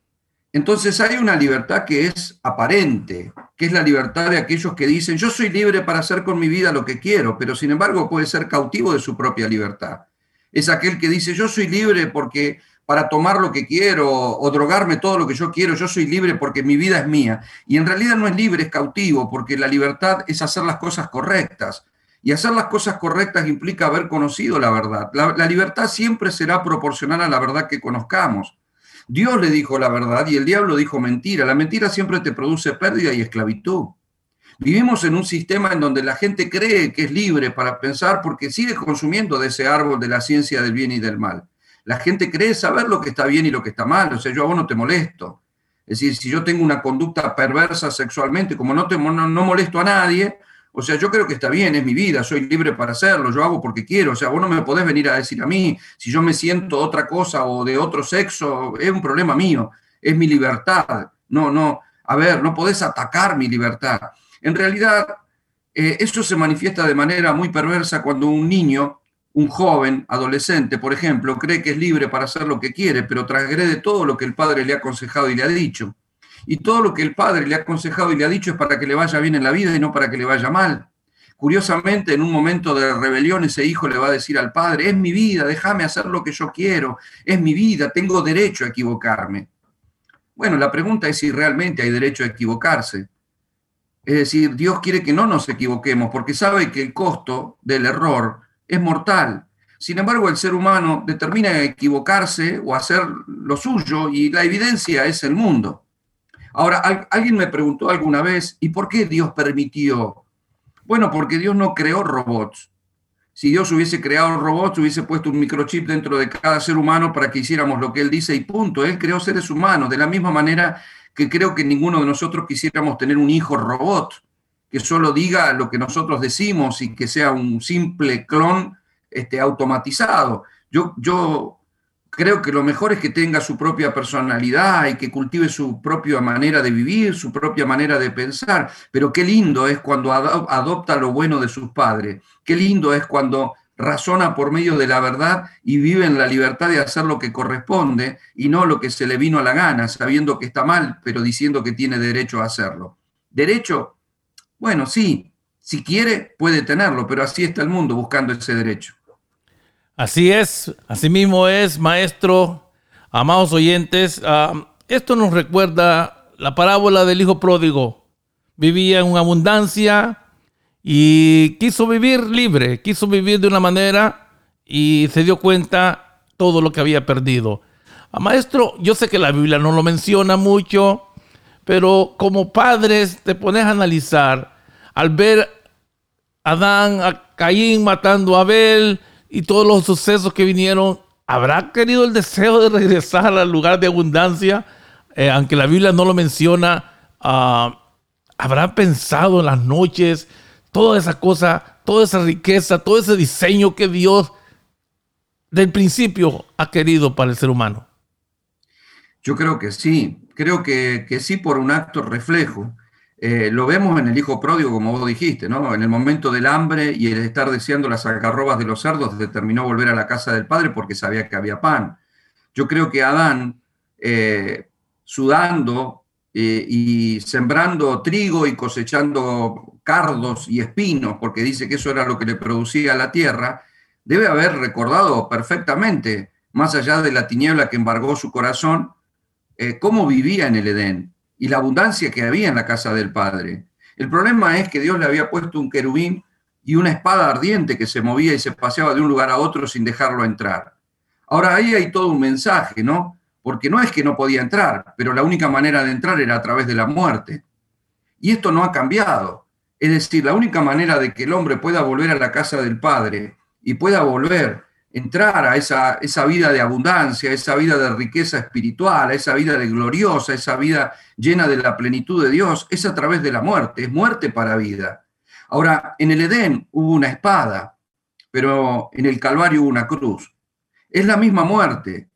Entonces hay una libertad que es aparente, que es la libertad de aquellos que dicen, yo soy libre para hacer con mi vida lo que quiero, pero sin embargo puede ser cautivo de su propia libertad. Es aquel que dice, yo soy libre porque para tomar lo que quiero o drogarme todo lo que yo quiero, yo soy libre porque mi vida es mía. Y en realidad no es libre, es cautivo, porque la libertad es hacer las cosas correctas. Y hacer las cosas correctas implica haber conocido la verdad. La, libertad siempre será proporcional a la verdad que conozcamos. Dios le dijo la verdad y el diablo dijo mentira. La mentira siempre te produce pérdida y esclavitud. Vivimos en un sistema en donde la gente cree que es libre para pensar porque sigue consumiendo de ese árbol de la ciencia del bien y del mal. La gente cree saber lo que está bien y lo que está mal. O sea, yo a vos no te molesto. Es decir, si yo tengo una conducta perversa sexualmente, como no, te, no molesto a nadie, o sea, yo creo que está bien, es mi vida, soy libre para hacerlo, yo hago porque quiero. O sea, vos no me podés venir a decir a mí si yo me siento otra cosa o de otro sexo, es un problema mío, es mi libertad. No, no, a ver, no podés atacar mi libertad. En realidad, eh, eso se manifiesta de manera muy perversa cuando un niño, un joven, adolescente, por ejemplo, cree que es libre para hacer lo que quiere, pero transgrede todo lo que el padre le ha aconsejado y le ha dicho. Y todo lo que el padre le ha aconsejado y le ha dicho es para que le vaya bien en la vida y no para que le vaya mal. Curiosamente, en un momento de rebelión, ese hijo le va a decir al padre, es mi vida, déjame hacer lo que yo quiero, es mi vida, tengo derecho a equivocarme. Bueno, la pregunta es si realmente hay derecho a equivocarse. Es decir, Dios quiere que no nos equivoquemos porque sabe que el costo del error es mortal. Sin embargo, el ser humano determina equivocarse o hacer lo suyo y la evidencia es el mundo. Ahora, alguien me preguntó alguna vez, ¿y por qué Dios permitió? Bueno, porque Dios no creó robots. Si Dios hubiese creado robots, hubiese puesto un microchip dentro de cada ser humano para que hiciéramos lo que Él dice y punto. Él creó seres humanos, de la misma manera que creo que ninguno de nosotros quisiéramos tener un hijo robot, que solo diga lo que nosotros decimos y que sea un simple clon este, automatizado. Yo, yo creo que lo mejor es que tenga su propia personalidad y que cultive su propia manera de vivir, su propia manera de pensar. Pero qué lindo es cuando adopta lo bueno de sus padres. Qué lindo es cuando razona por medio de la verdad y vive en la libertad de hacer lo que corresponde y no lo que se le vino a la gana, sabiendo que está mal, pero diciendo que tiene derecho a hacerlo. ¿Derecho? Bueno, sí, si quiere puede tenerlo, pero así está el mundo buscando ese derecho. Así es, así mismo es, maestro, amados oyentes. Ah, esto nos recuerda la parábola del hijo pródigo. Vivía en abundancia y quiso vivir libre, quiso vivir de una manera y se dio cuenta todo lo que había perdido. Ah, maestro, yo sé que la Biblia no lo menciona mucho, pero como padres te pones a analizar al ver a Adán, a Caín matando a Abel, y todos los sucesos que vinieron, ¿habrá querido el deseo de regresar al lugar de abundancia? Eh, aunque la Biblia no lo menciona, ah, ¿habrá pensado en las noches toda esa cosa, toda esa riqueza, todo ese diseño que Dios del principio ha querido para el ser humano? Yo creo que sí, creo que, sí por un acto reflejo. Eh, lo vemos en el hijo pródigo, como vos dijiste, ¿no? En el momento del hambre y el estar deseando las algarrobas de los cerdos, determinó volver a la casa del padre porque sabía que había pan. Yo creo que Adán, eh, sudando eh, y sembrando trigo y cosechando cardos y espinos, porque dice que eso era lo que le producía la tierra, debe haber recordado perfectamente, más allá de la tiniebla que embargó su corazón, cómo vivía en el Edén y la abundancia que había en la casa del Padre. El problema es que Dios le había puesto un querubín y una espada ardiente que se movía y se paseaba de un lugar a otro sin dejarlo entrar. Ahora ahí hay todo un mensaje, ¿no? Porque no es que no podía entrar, pero la única manera de entrar era a través de la muerte. Y esto no ha cambiado. Es decir, la única manera de que el hombre pueda volver a la casa del Padre y pueda volver entrar a esa, esa vida de abundancia, esa vida de riqueza espiritual, a esa vida de gloriosa, esa vida llena de la plenitud de Dios, es a través de la muerte, es muerte para vida. Ahora, en el Edén hubo una espada, pero en el Calvario hubo una cruz. Es la misma muerte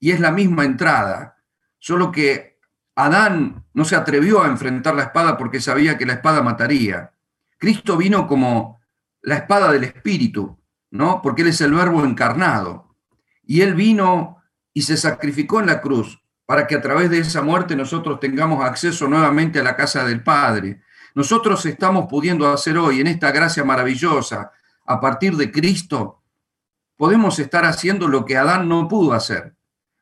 y es la misma entrada, solo que Adán no se atrevió a enfrentar la espada porque sabía que la espada mataría. Cristo vino como la espada del Espíritu, ¿no? Porque Él es el verbo encarnado. Y Él vino y se sacrificó en la cruz para que a través de esa muerte nosotros tengamos acceso nuevamente a la casa del Padre. Nosotros estamos pudiendo hacer hoy, en esta gracia maravillosa, a partir de Cristo, podemos estar haciendo lo que Adán no pudo hacer.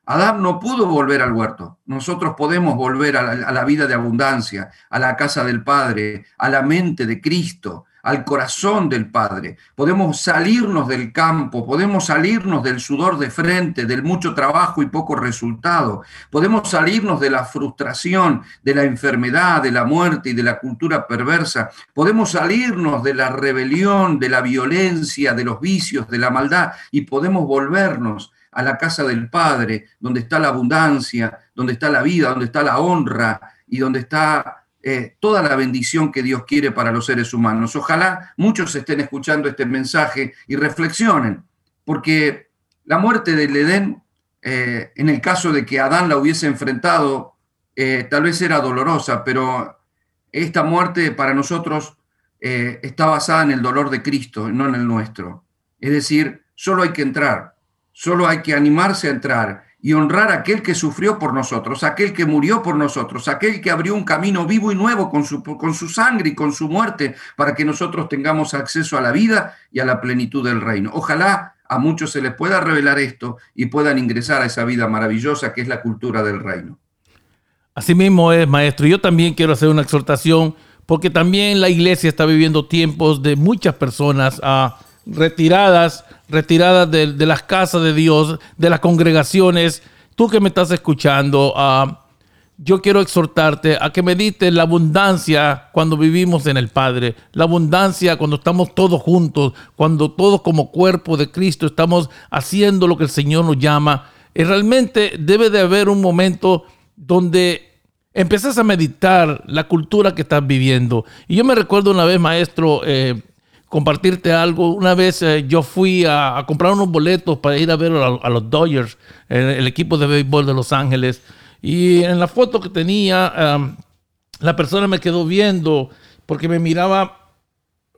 Adán no pudo volver al huerto. Nosotros podemos volver a la, a la, vida de abundancia, a la casa del Padre, a la mente de Cristo, al corazón del Padre. Podemos salirnos del campo, podemos salirnos del sudor de frente, del mucho trabajo y poco resultado. Podemos salirnos de la frustración, de la enfermedad, de la muerte y de la cultura perversa. Podemos salirnos de la rebelión, de la violencia, de los vicios, de la maldad y podemos volvernos a la casa del Padre, donde está la abundancia, donde está la vida, donde está la honra y donde está eh, toda la bendición que Dios quiere para los seres humanos. Ojalá muchos estén escuchando este mensaje y reflexionen, porque la muerte del Edén, eh, en el caso de que Adán la hubiese enfrentado, eh, tal vez era dolorosa, pero esta muerte para nosotros está basada en el dolor de Cristo, no en el nuestro. Es decir, solo hay que entrar, solo hay que animarse a entrar y honrar a aquel que sufrió por nosotros, aquel que murió por nosotros, aquel que abrió un camino vivo y nuevo con su, con su sangre y con su muerte para que nosotros tengamos acceso a la vida y a la plenitud del reino. Ojalá a muchos se les pueda revelar esto y puedan ingresar a esa vida maravillosa que es la cultura del reino. Así mismo es, maestro. Yo también quiero hacer una exhortación porque también la iglesia está viviendo tiempos de muchas personas a retiradas, retiradas de, las casas de Dios, de las congregaciones. Tú que me estás escuchando, ah, yo quiero exhortarte a que medites la abundancia cuando vivimos en el Padre, la abundancia cuando estamos todos juntos, cuando todos como cuerpo de Cristo estamos haciendo lo que el Señor nos llama. Y realmente debe de haber un momento donde empiezas a meditar la cultura que estás viviendo. Y yo me recuerdo una vez, maestro, eh, compartirte algo. Una vez eh, yo fui a, comprar unos boletos para ir a ver a, los Dodgers, el, equipo de béisbol de Los Ángeles. Y en la foto que tenía, la persona me quedó viendo porque me miraba,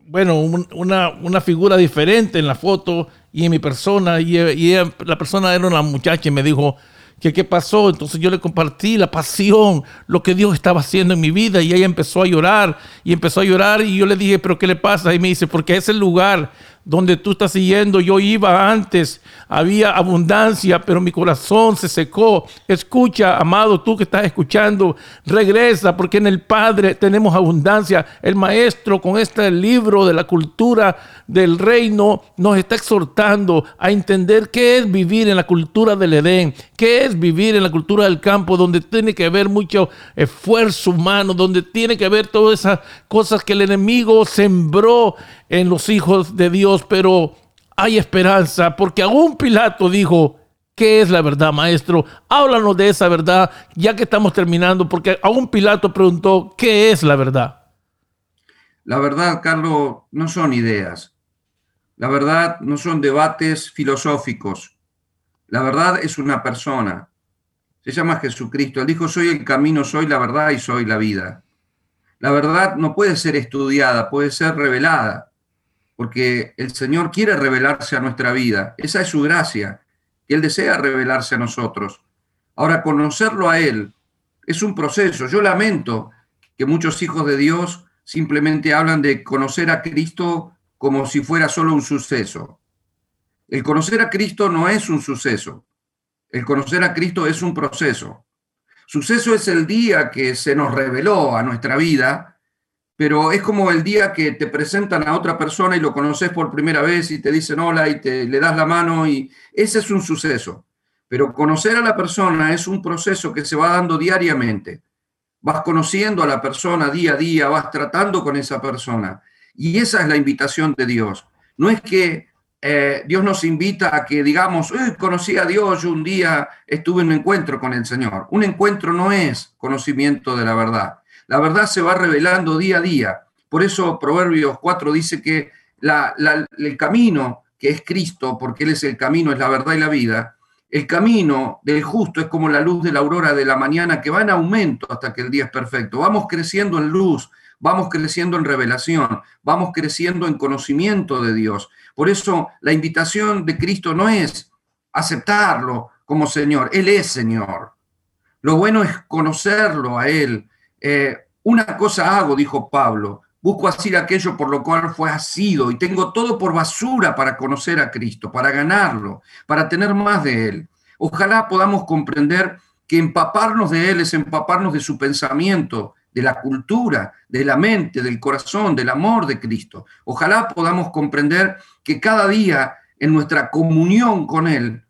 bueno, una, una, figura diferente en la foto y en mi persona. Y, y la persona era una muchacha y me dijo, qué pasó. Entonces yo le compartí la pasión, lo que Dios estaba haciendo en mi vida y ella empezó a llorar y empezó a llorar y yo le dije, pero ¿qué le pasa? Y me dice, porque es el lugar donde tú estás siguiendo. Yo iba antes, había abundancia, pero mi corazón se secó. Escucha, amado, tú que estás escuchando, regresa, porque en el Padre tenemos abundancia. El Maestro con este libro de la cultura del reino nos está exhortando a entender qué es vivir en la cultura del Edén, qué es vivir en la cultura del campo, donde tiene que haber mucho esfuerzo humano, donde tiene que haber todas esas cosas que el enemigo sembró en los hijos de Dios, pero hay esperanza, porque aún Pilato dijo, ¿qué es la verdad, maestro? Háblanos de esa verdad, ya que estamos terminando, porque aún Pilato preguntó, ¿qué es la verdad? La verdad, Carlos, no son ideas. La verdad no son debates filosóficos. La verdad es una persona. Se llama Jesucristo. Él dijo, soy el camino, soy la verdad y soy la vida. La verdad no puede ser estudiada, puede ser revelada, porque el Señor quiere revelarse a nuestra vida. Esa es su gracia, que Él desea revelarse a nosotros. Ahora, conocerlo a Él es un proceso. Yo lamento que muchos hijos de Dios simplemente hablan de conocer a Cristo como si fuera solo un suceso. El conocer a Cristo no es un suceso. El conocer a Cristo es un proceso. Suceso es el día que se nos reveló a nuestra vida, pero es como el día que te presentan a otra persona y lo conoces por primera vez y te dicen hola y te le das la mano y ese es un suceso. Pero conocer a la persona es un proceso que se va dando diariamente vas conociendo a la persona día a día, vas tratando con esa persona. Y esa es la invitación de Dios. No es que eh, Dios nos invita a que digamos, conocí a Dios, yo un día estuve en un encuentro con el Señor. Un encuentro no es conocimiento de la verdad. La verdad se va revelando día a día. Por eso Proverbios 4 dice que el camino que es Cristo, porque Él es el camino, es la verdad y la vida, el camino del justo es como la luz de la aurora de la mañana que va en aumento hasta que el día es perfecto. Vamos creciendo en luz, vamos creciendo en revelación, vamos creciendo en conocimiento de Dios. Por eso la invitación de Cristo no es aceptarlo como Señor, Él es Señor. Lo bueno es conocerlo a Él. Eh, una cosa hago, dijo Pablo, Busco así aquello por lo cual fue asido y tengo todo por basura para conocer a Cristo, para ganarlo, para tener más de Él. Ojalá podamos comprender que empaparnos de Él es empaparnos de su pensamiento, de la cultura, de la mente, del corazón, del amor de Cristo. Ojalá podamos comprender que cada día en nuestra comunión con Él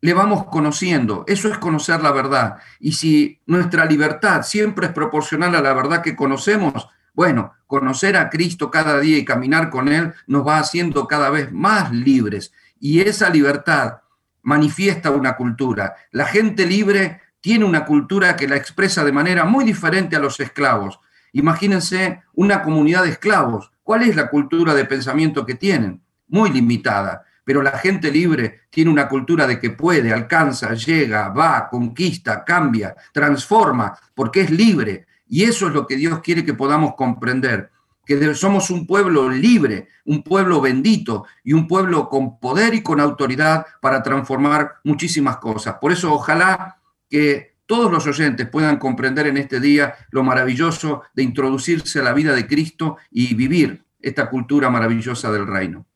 le vamos conociendo. Eso es conocer la verdad. Y si nuestra libertad siempre es proporcional a la verdad que conocemos, bueno, conocer a Cristo cada día y caminar con Él nos va haciendo cada vez más libres. Y esa libertad manifiesta una cultura. La gente libre tiene una cultura que la expresa de manera muy diferente a los esclavos. Imagínense una comunidad de esclavos. ¿Cuál es la cultura de pensamiento que tienen? Muy limitada. Pero la gente libre tiene una cultura de que puede, alcanza, llega, va, conquista, cambia, transforma, porque es libre. Y eso es lo que Dios quiere que podamos comprender, que somos un pueblo libre, un pueblo bendito y un pueblo con poder y con autoridad para transformar muchísimas cosas. Por eso ojalá que todos los oyentes puedan comprender en este día lo maravilloso de introducirse a la vida de Cristo y vivir esta cultura maravillosa del reino.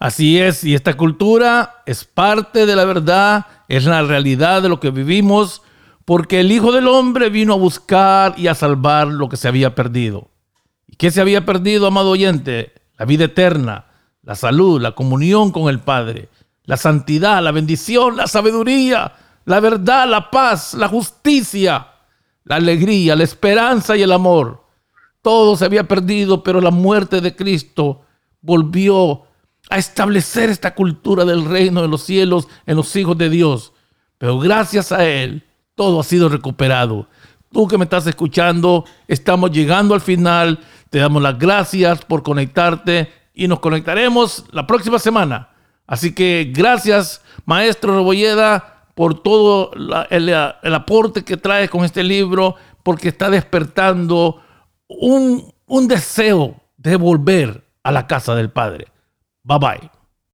Así es, y esta cultura es parte de la verdad, es la realidad de lo que vivimos porque el Hijo del Hombre vino a buscar y a salvar lo que se había perdido. ¿Y qué se había perdido, amado oyente? La vida eterna, la salud, la comunión con el Padre, la santidad, la bendición, la sabiduría, la verdad, la paz, la justicia, la alegría, la esperanza y el amor. Todo se había perdido, pero la muerte de Cristo volvió a establecer esta cultura del reino de los cielos en los hijos de Dios. Pero gracias a Él, todo ha sido recuperado. Tú que me estás escuchando, estamos llegando al final. Te damos las gracias por conectarte y nos conectaremos la próxima semana. Así que gracias, maestro Rebolleda, por todo el, aporte que traes con este libro, porque está despertando un, un deseo de volver a la casa del Padre. Bye bye.